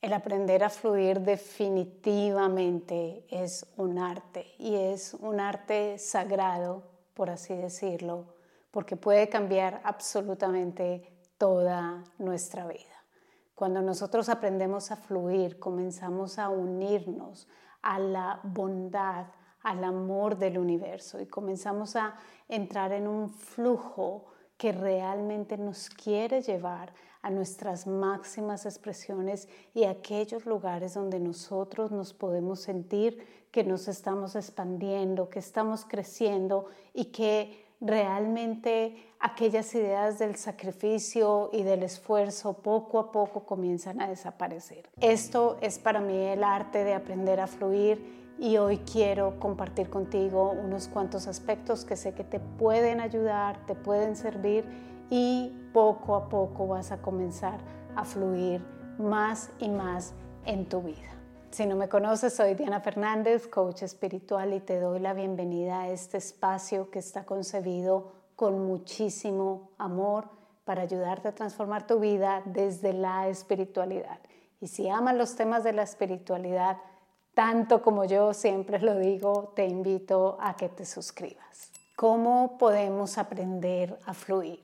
El aprender a fluir definitivamente es un arte y es un arte sagrado, por así decirlo, porque puede cambiar absolutamente toda nuestra vida. Cuando nosotros aprendemos a fluir, comenzamos a unirnos a la bondad, al amor del universo y comenzamos a entrar en un flujo que realmente nos quiere llevar a nuestras máximas expresiones y a aquellos lugares donde nosotros nos podemos sentir que nos estamos expandiendo, que estamos creciendo y que realmente aquellas ideas del sacrificio y del esfuerzo poco a poco comienzan a desaparecer. Esto es para mí el arte de aprender a fluir y hoy quiero compartir contigo unos cuantos aspectos que sé que te pueden ayudar, te pueden servir y poco a poco vas a comenzar a fluir más y más en tu vida. Si no me conoces, soy Diana Fernández, coach espiritual y te doy la bienvenida a este espacio que está concebido con muchísimo amor para ayudarte a transformar tu vida desde la espiritualidad. Y si amas los temas de la espiritualidad, tanto como yo siempre lo digo, te invito a que te suscribas. ¿Cómo podemos aprender a fluir?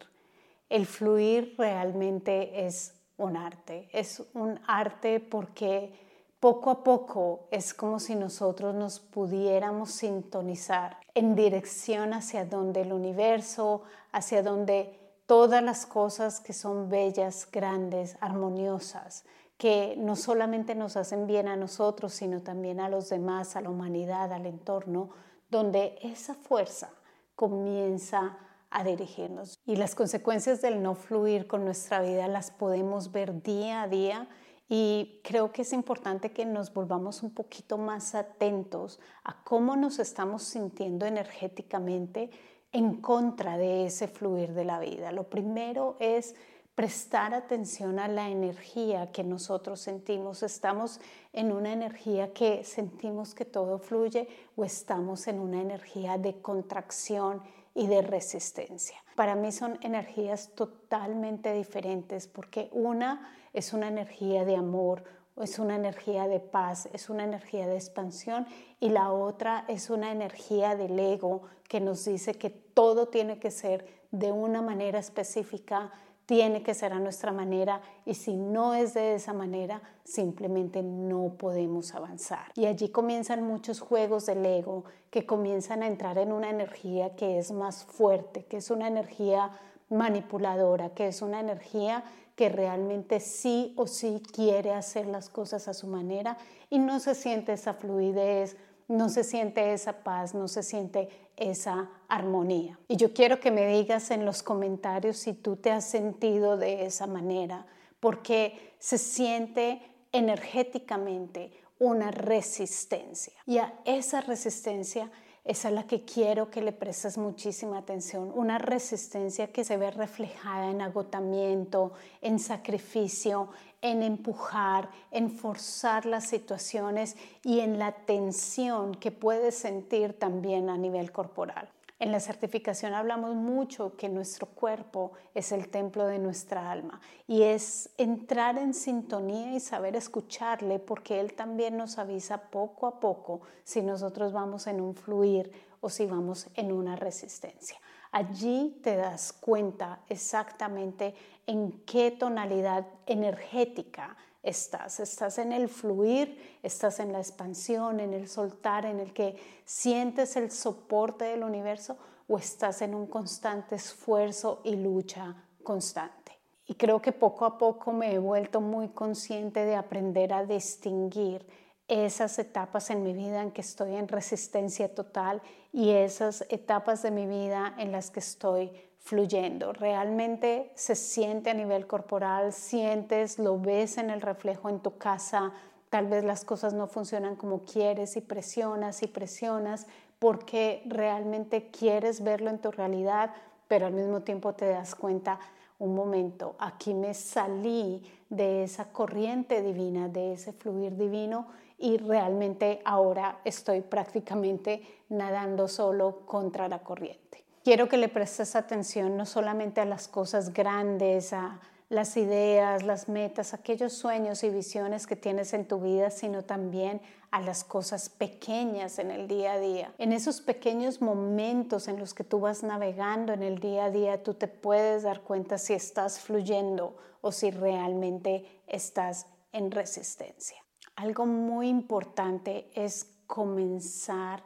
El fluir realmente es un arte, es un arte porque poco a poco es como si nosotros nos pudiéramos sintonizar en dirección hacia donde el universo, hacia donde todas las cosas que son bellas, grandes, armoniosas, que no solamente nos hacen bien a nosotros, sino también a los demás, a la humanidad, al entorno, donde esa fuerza comienza a dirigirnos. Y las consecuencias del no fluir con nuestra vida las podemos ver día a día y creo que es importante que nos volvamos un poquito más atentos a cómo nos estamos sintiendo energéticamente en contra de ese fluir de la vida. Lo primero es prestar atención a la energía que nosotros sentimos. ¿Estamos en una energía que sentimos que todo fluye o estamos en una energía de contracción y de resistencia? Para mí son energías totalmente diferentes porque una es una energía de amor, es una energía de paz, es una energía de expansión y la otra es una energía del ego que nos dice que todo tiene que ser de una manera específica, tiene que ser a nuestra manera y si no es de esa manera, simplemente no podemos avanzar. Y allí comienzan muchos juegos del ego que comienzan a entrar en una energía que es más fuerte, que es una energía manipuladora, que es una energía que realmente sí o sí quiere hacer las cosas a su manera y no se siente esa fluidez, no se siente esa paz, no se siente esa armonía. Y yo quiero que me digas en los comentarios si tú te has sentido de esa manera, porque se siente energéticamente una resistencia. Y a esa resistencia es a la que quiero que le prestes muchísima atención. Una resistencia que se ve reflejada en agotamiento, en sacrificio, en empujar, en forzar las situaciones y en la tensión que puedes sentir también a nivel corporal. En la certificación hablamos mucho que nuestro cuerpo es el templo de nuestra alma y es entrar en sintonía y saber escucharle porque Él también nos avisa poco a poco si nosotros vamos en un fluir o si vamos en una resistencia. Allí te das cuenta exactamente en qué tonalidad energética estás. Estás en el fluir, estás en la expansión, en el soltar, en el que sientes el soporte del universo o estás en un constante esfuerzo y lucha constante. Y creo que poco a poco me he vuelto muy consciente de aprender a distinguir esas etapas en mi vida en que estoy en resistencia total y esas etapas de mi vida en las que estoy fluyendo. Realmente se siente a nivel corporal, sientes, lo ves en el reflejo en tu casa, tal vez las cosas no funcionan como quieres y presionas y presionas porque realmente quieres verlo en tu realidad, pero al mismo tiempo te das cuenta, un momento, aquí me salí de esa corriente divina, de ese fluir divino y realmente ahora estoy prácticamente nadando solo contra la corriente quiero que le prestes atención no solamente a las cosas grandes, a las ideas, las metas, aquellos sueños y visiones que tienes en tu vida, sino también a las cosas pequeñas en el día a día. En esos pequeños momentos en los que tú vas navegando en el día a día, tú te puedes dar cuenta si estás fluyendo o si realmente estás en resistencia. Algo muy importante es comenzar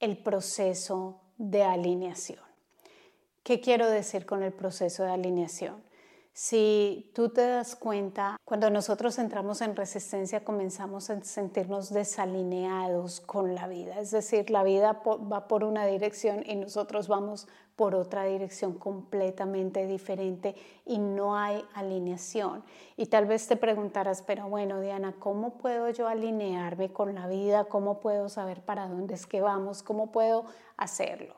el proceso de alineación. ¿Qué quiero decir con el proceso de alineación? Si tú te das cuenta, cuando nosotros entramos en resistencia comenzamos a sentirnos desalineados con la vida, es decir, la vida va por una dirección y nosotros vamos por otra dirección completamente diferente y no hay alineación. Y tal vez te preguntarás, pero bueno, Diana, ¿cómo puedo yo alinearme con la vida? ¿Cómo puedo saber para dónde es que vamos? ¿Cómo puedo hacerlo?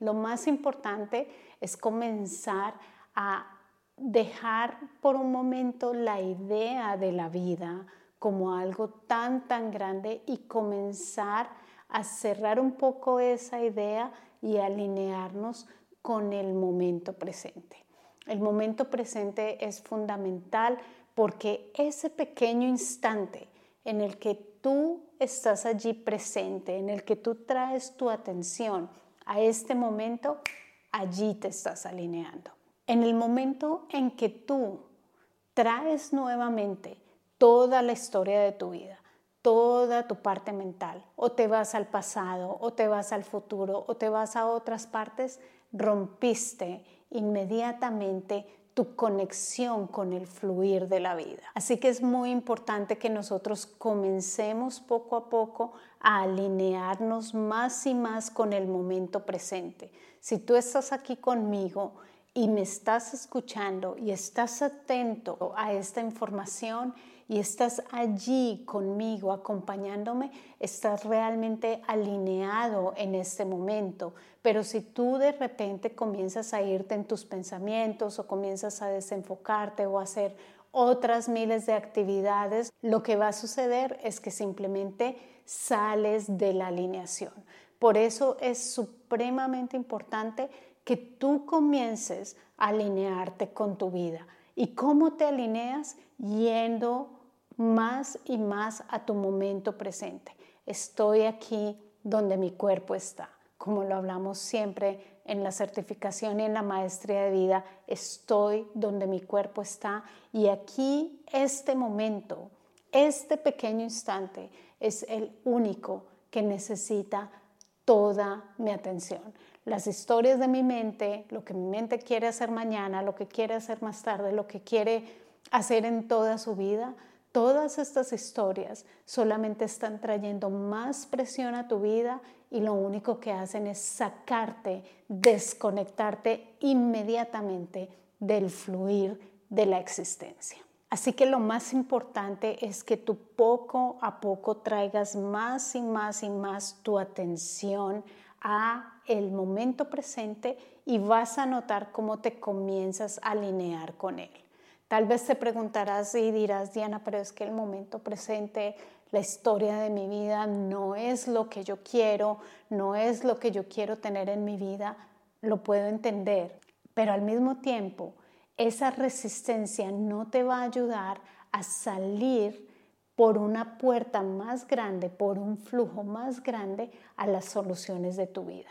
Lo más importante es comenzar a dejar por un momento la idea de la vida como algo tan, tan grande y comenzar a cerrar un poco esa idea y alinearnos con el momento presente. El momento presente es fundamental porque ese pequeño instante en el que tú estás allí presente, en el que tú traes tu atención a este momento, allí te estás alineando. En el momento en que tú traes nuevamente toda la historia de tu vida, toda tu parte mental, o te vas al pasado, o te vas al futuro, o te vas a otras partes, rompiste inmediatamente tu conexión con el fluir de la vida. Así que es muy importante que nosotros comencemos poco a poco a alinearnos más y más con el momento presente. Si tú estás aquí conmigo y me estás escuchando y estás atento a esta información, y estás allí conmigo acompañándome, estás realmente alineado en este momento. Pero si tú de repente comienzas a irte en tus pensamientos o comienzas a desenfocarte o a hacer otras miles de actividades, lo que va a suceder es que simplemente sales de la alineación. Por eso es supremamente importante que tú comiences a alinearte con tu vida. ¿Y cómo te alineas? Yendo más y más a tu momento presente. Estoy aquí donde mi cuerpo está. Como lo hablamos siempre en la certificación y en la maestría de vida, estoy donde mi cuerpo está y aquí este momento, este pequeño instante es el único que necesita toda mi atención. Las historias de mi mente, lo que mi mente quiere hacer mañana, lo que quiere hacer más tarde, lo que quiere hacer en toda su vida, Todas estas historias solamente están trayendo más presión a tu vida y lo único que hacen es sacarte, desconectarte inmediatamente del fluir de la existencia. Así que lo más importante es que tú poco a poco traigas más y más y más tu atención a el momento presente y vas a notar cómo te comienzas a alinear con él. Tal vez te preguntarás y dirás, Diana, pero es que el momento presente, la historia de mi vida no es lo que yo quiero, no es lo que yo quiero tener en mi vida. Lo puedo entender, pero al mismo tiempo, esa resistencia no te va a ayudar a salir por una puerta más grande, por un flujo más grande a las soluciones de tu vida.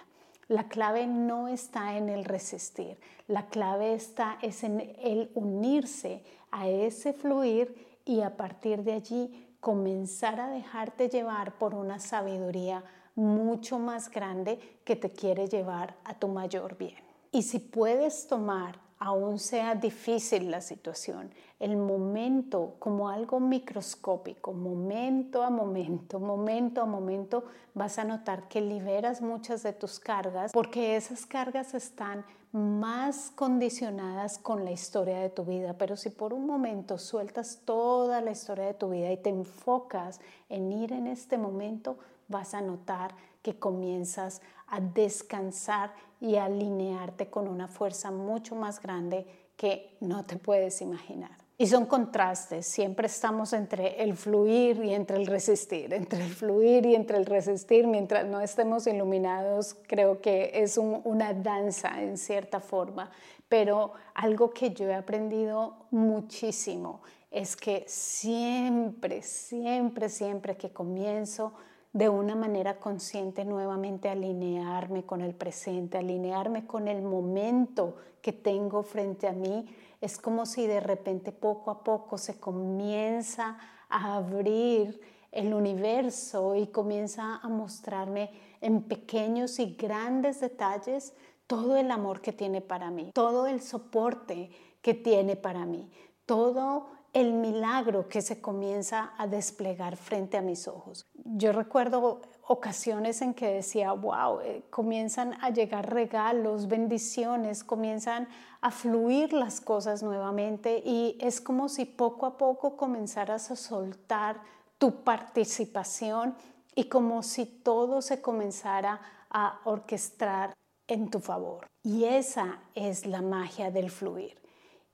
La clave no está en el resistir, la clave está es en el unirse a ese fluir y a partir de allí comenzar a dejarte llevar por una sabiduría mucho más grande que te quiere llevar a tu mayor bien. Y si puedes tomar aún sea difícil la situación, el momento como algo microscópico, momento a momento, momento a momento, vas a notar que liberas muchas de tus cargas porque esas cargas están más condicionadas con la historia de tu vida. Pero si por un momento sueltas toda la historia de tu vida y te enfocas en ir en este momento, vas a notar que comienzas a descansar y alinearte con una fuerza mucho más grande que no te puedes imaginar. Y son contrastes, siempre estamos entre el fluir y entre el resistir, entre el fluir y entre el resistir, mientras no estemos iluminados, creo que es una danza en cierta forma, pero algo que yo he aprendido muchísimo es que siempre, siempre, siempre que comienzo de una manera consciente nuevamente alinearme con el presente, alinearme con el momento que tengo frente a mí, es como si de repente poco a poco se comienza a abrir el universo y comienza a mostrarme en pequeños y grandes detalles todo el amor que tiene para mí, todo el soporte que tiene para mí, todo el milagro que se comienza a desplegar frente a mis ojos. Yo recuerdo ocasiones en que decía, wow, eh, comienzan a llegar regalos, bendiciones, comienzan a fluir las cosas nuevamente y es como si poco a poco comenzaras a soltar tu participación y como si todo se comenzara a orquestar en tu favor. Y esa es la magia del fluir.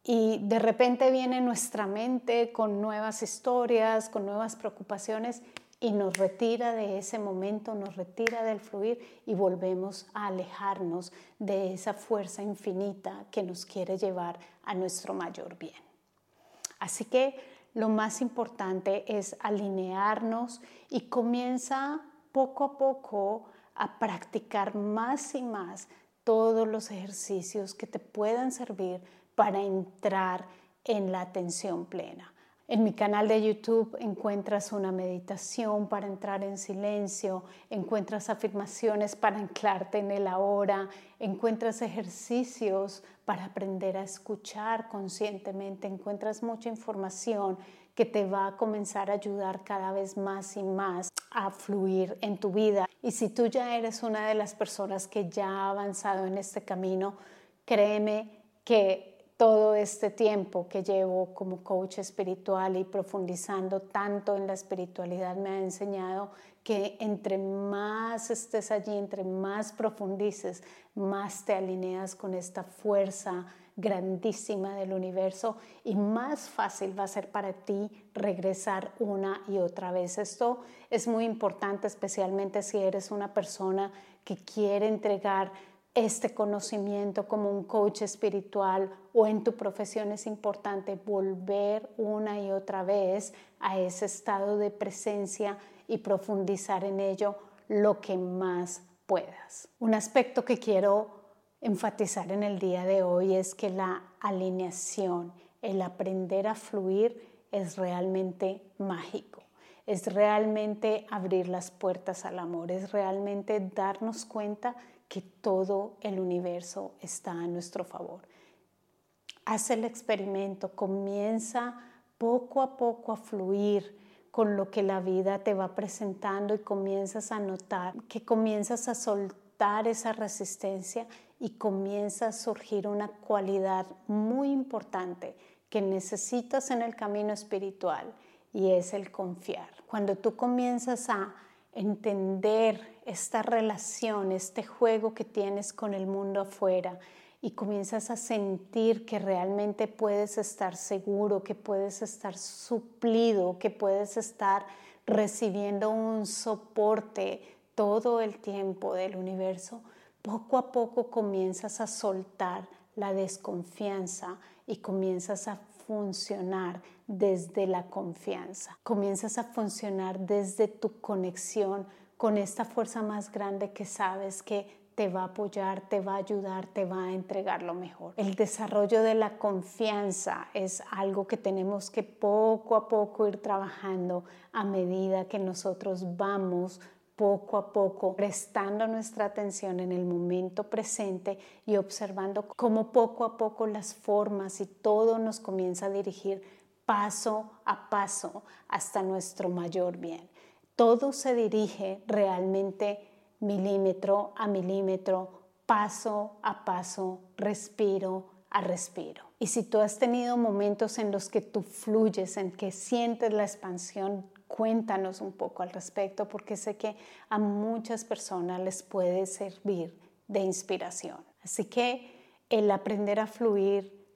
Y de repente viene nuestra mente con nuevas historias, con nuevas preocupaciones y nos retira de ese momento, nos retira del fluir y volvemos a alejarnos de esa fuerza infinita que nos quiere llevar a nuestro mayor bien. Así que lo más importante es alinearnos y comienza poco a poco a practicar más y más todos los ejercicios que te puedan servir para entrar en la atención plena. En mi canal de YouTube encuentras una meditación para entrar en silencio, encuentras afirmaciones para anclarte en el ahora, encuentras ejercicios para aprender a escuchar conscientemente, encuentras mucha información que te va a comenzar a ayudar cada vez más y más a fluir en tu vida. Y si tú ya eres una de las personas que ya ha avanzado en este camino, créeme que todo este tiempo que llevo como coach espiritual y profundizando tanto en la espiritualidad me ha enseñado que entre más estés allí, entre más profundices, más te alineas con esta fuerza grandísima del universo y más fácil va a ser para ti regresar una y otra vez. Esto es muy importante, especialmente si eres una persona que quiere entregar este conocimiento como un coach espiritual o en tu profesión es importante volver una y otra vez a ese estado de presencia y profundizar en ello lo que más puedas. Un aspecto que quiero enfatizar en el día de hoy es que la alineación, el aprender a fluir es realmente mágico es realmente abrir las puertas al amor, es realmente darnos cuenta que todo el universo está a nuestro favor. Haz el experimento, comienza poco a poco a fluir con lo que la vida te va presentando y comienzas a notar que comienzas a soltar esa resistencia y comienza a surgir una cualidad muy importante que necesitas en el camino espiritual y es el confiar. Cuando tú comienzas a entender esta relación, este juego que tienes con el mundo afuera y comienzas a sentir que realmente puedes estar seguro, que puedes estar suplido, que puedes estar recibiendo un soporte todo el tiempo del universo, poco a poco comienzas a soltar la desconfianza y comienzas a funcionar desde la confianza. Comienzas a funcionar desde tu conexión con esta fuerza más grande que sabes que te va a apoyar, te va a ayudar, te va a entregar lo mejor. El desarrollo de la confianza es algo que tenemos que poco a poco ir trabajando a medida que nosotros vamos poco a poco, prestando nuestra atención en el momento presente y observando cómo poco a poco las formas y todo nos comienza a dirigir paso a paso hasta nuestro mayor bien. Todo se dirige realmente milímetro a milímetro, paso a paso, respiro a respiro. Y si tú has tenido momentos en los que tú fluyes, en que sientes la expansión Cuéntanos un poco al respecto porque sé que a muchas personas les puede servir de inspiración. Así que el aprender a fluir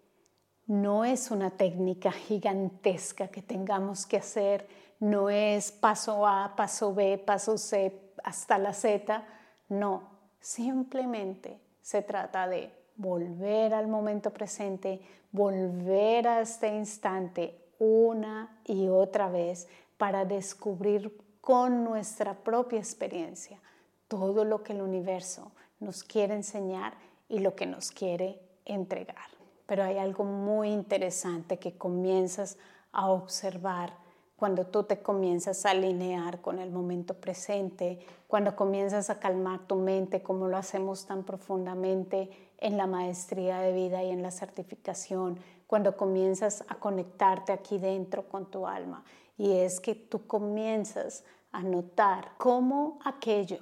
no es una técnica gigantesca que tengamos que hacer, no es paso A, paso B, paso C hasta la Z, no, simplemente se trata de volver al momento presente, volver a este instante una y otra vez para descubrir con nuestra propia experiencia todo lo que el universo nos quiere enseñar y lo que nos quiere entregar. Pero hay algo muy interesante que comienzas a observar cuando tú te comienzas a alinear con el momento presente, cuando comienzas a calmar tu mente como lo hacemos tan profundamente en la maestría de vida y en la certificación, cuando comienzas a conectarte aquí dentro con tu alma. Y es que tú comienzas a notar cómo aquello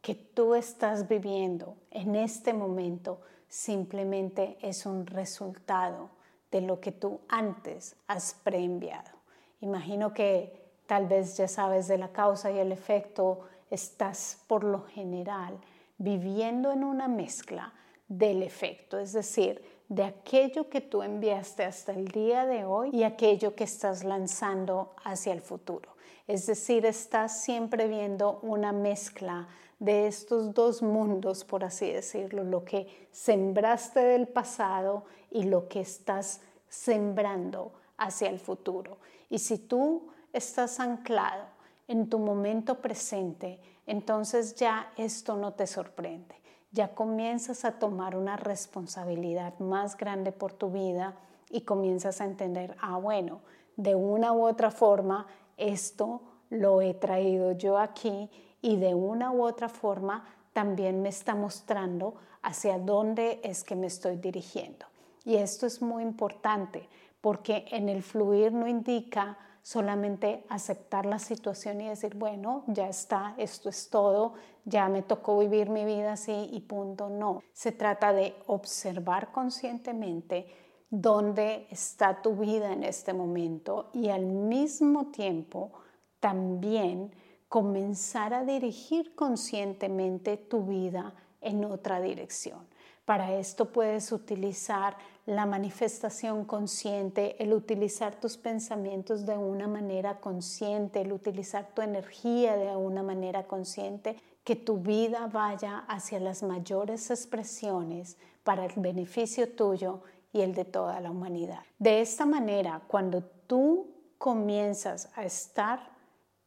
que tú estás viviendo en este momento simplemente es un resultado de lo que tú antes has preenviado. Imagino que tal vez ya sabes de la causa y el efecto, estás por lo general viviendo en una mezcla del efecto, es decir, de aquello que tú enviaste hasta el día de hoy y aquello que estás lanzando hacia el futuro. Es decir, estás siempre viendo una mezcla de estos dos mundos, por así decirlo, lo que sembraste del pasado y lo que estás sembrando hacia el futuro. Y si tú estás anclado en tu momento presente, entonces ya esto no te sorprende. Ya comienzas a tomar una responsabilidad más grande por tu vida y comienzas a entender, ah, bueno, de una u otra forma, esto lo he traído yo aquí y de una u otra forma también me está mostrando hacia dónde es que me estoy dirigiendo. Y esto es muy importante porque en el fluir no indica solamente aceptar la situación y decir, bueno, ya está, esto es todo, ya me tocó vivir mi vida así y punto. No, se trata de observar conscientemente dónde está tu vida en este momento y al mismo tiempo también comenzar a dirigir conscientemente tu vida en otra dirección. Para esto puedes utilizar la manifestación consciente, el utilizar tus pensamientos de una manera consciente, el utilizar tu energía de una manera consciente, que tu vida vaya hacia las mayores expresiones para el beneficio tuyo y el de toda la humanidad. De esta manera, cuando tú comienzas a estar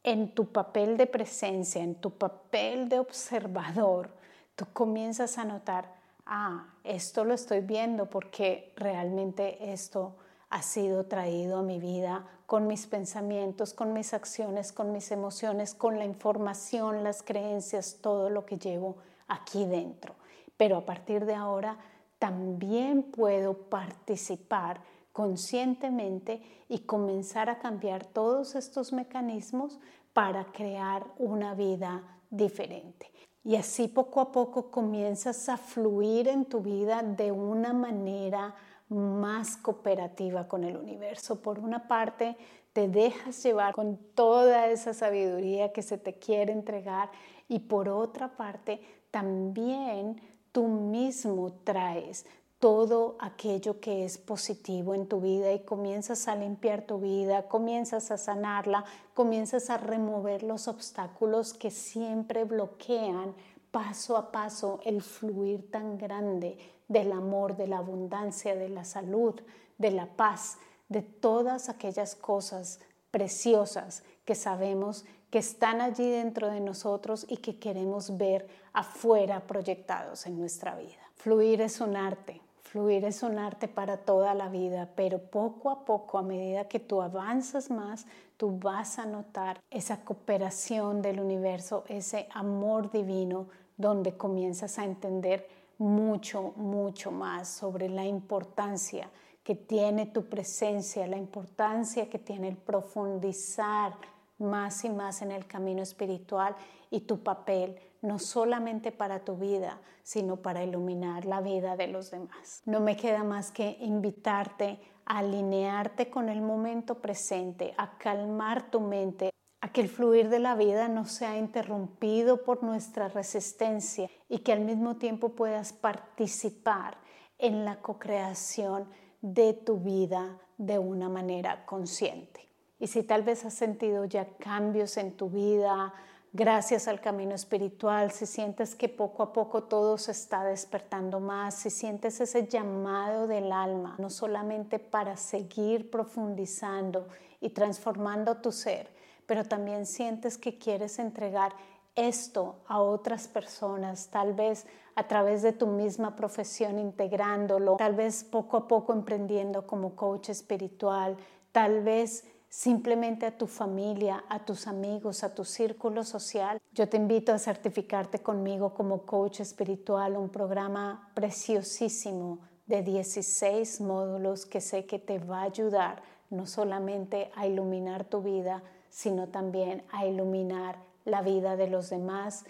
en tu papel de presencia, en tu papel de observador, tú comienzas a notar ah, esto lo estoy viendo porque realmente esto ha sido traído a mi vida con mis pensamientos, con mis acciones, con mis emociones, con la información, las creencias, todo lo que llevo aquí dentro. Pero a partir de ahora también puedo participar conscientemente y comenzar a cambiar todos estos mecanismos para crear una vida diferente. Y así poco a poco comienzas a fluir en tu vida de una manera más cooperativa con el universo. Por una parte, te dejas llevar con toda esa sabiduría que se te quiere entregar y por otra parte, también tú mismo traes todo aquello que es positivo en tu vida y comienzas a limpiar tu vida, comienzas a sanarla, comienzas a remover los obstáculos que siempre bloquean paso a paso el fluir tan grande del amor, de la abundancia, de la salud, de la paz, de todas aquellas cosas preciosas que sabemos que están allí dentro de nosotros y que queremos ver afuera proyectados en nuestra vida. Fluir es un arte, Fluir es un arte para toda la vida, pero poco a poco, a medida que tú avanzas más, tú vas a notar esa cooperación del universo, ese amor divino, donde comienzas a entender mucho, mucho más sobre la importancia que tiene tu presencia, la importancia que tiene el profundizar más y más en el camino espiritual y tu papel no solamente para tu vida, sino para iluminar la vida de los demás. No me queda más que invitarte a alinearte con el momento presente, a calmar tu mente, a que el fluir de la vida no sea interrumpido por nuestra resistencia y que al mismo tiempo puedas participar en la co-creación de tu vida de una manera consciente. Y si tal vez has sentido ya cambios en tu vida, gracias al camino espiritual, si sientes que poco a poco todo se está despertando más, si sientes ese llamado del alma, no solamente para seguir profundizando y transformando tu ser, pero también sientes que quieres entregar esto a otras personas, tal vez a través de tu misma profesión integrándolo, tal vez poco a poco emprendiendo como coach espiritual, tal vez simplemente a tu familia, a tus amigos, a tu círculo social. Yo te invito a certificarte conmigo como coach espiritual, un programa preciosísimo de 16 módulos que sé que te va a ayudar no solamente a iluminar tu vida, sino también a iluminar la vida de los demás.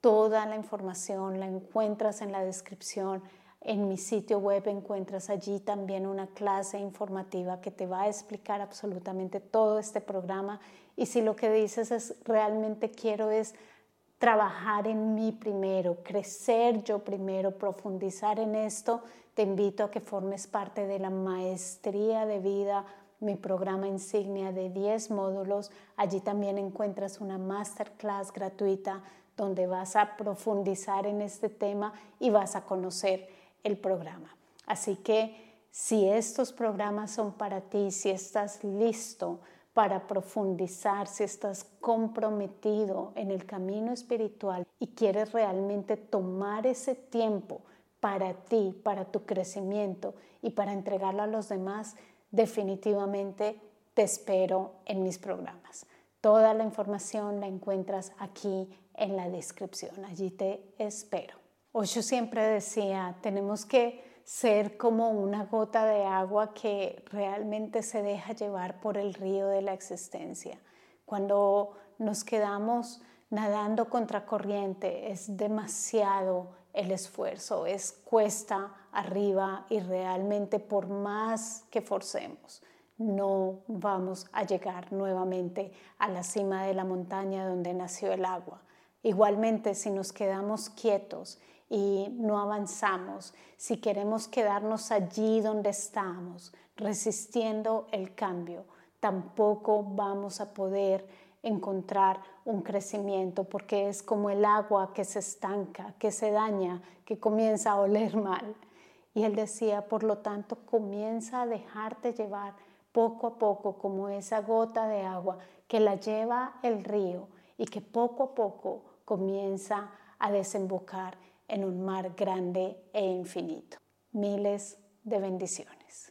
Toda la información la encuentras en la descripción. En mi sitio web encuentras allí también una clase informativa que te va a explicar absolutamente todo este programa. Y si lo que dices es realmente quiero es trabajar en mí primero, crecer yo primero, profundizar en esto, te invito a que formes parte de la maestría de vida mi programa insignia de 10 módulos. Allí también encuentras una masterclass gratuita donde vas a profundizar en este tema y vas a conocer el programa. Así que si estos programas son para ti, si estás listo para profundizar, si estás comprometido en el camino espiritual y quieres realmente tomar ese tiempo para ti, para tu crecimiento y para entregarlo a los demás, definitivamente te espero en mis programas. Toda la información la encuentras aquí en la descripción. Allí te espero. Osho siempre decía, tenemos que ser como una gota de agua que realmente se deja llevar por el río de la existencia. Cuando nos quedamos nadando contra corriente es demasiado el esfuerzo, es cuesta arriba y realmente por más que forcemos, no vamos a llegar nuevamente a la cima de la montaña donde nació el agua. Igualmente, si nos quedamos quietos y no avanzamos, si queremos quedarnos allí donde estamos, resistiendo el cambio, tampoco vamos a poder encontrar un crecimiento porque es como el agua que se estanca, que se daña, que comienza a oler mal. Y él decía, por lo tanto, comienza a dejarte llevar poco a poco como esa gota de agua que la lleva el río y que poco a poco comienza a desembocar en un mar grande e infinito. Miles de bendiciones.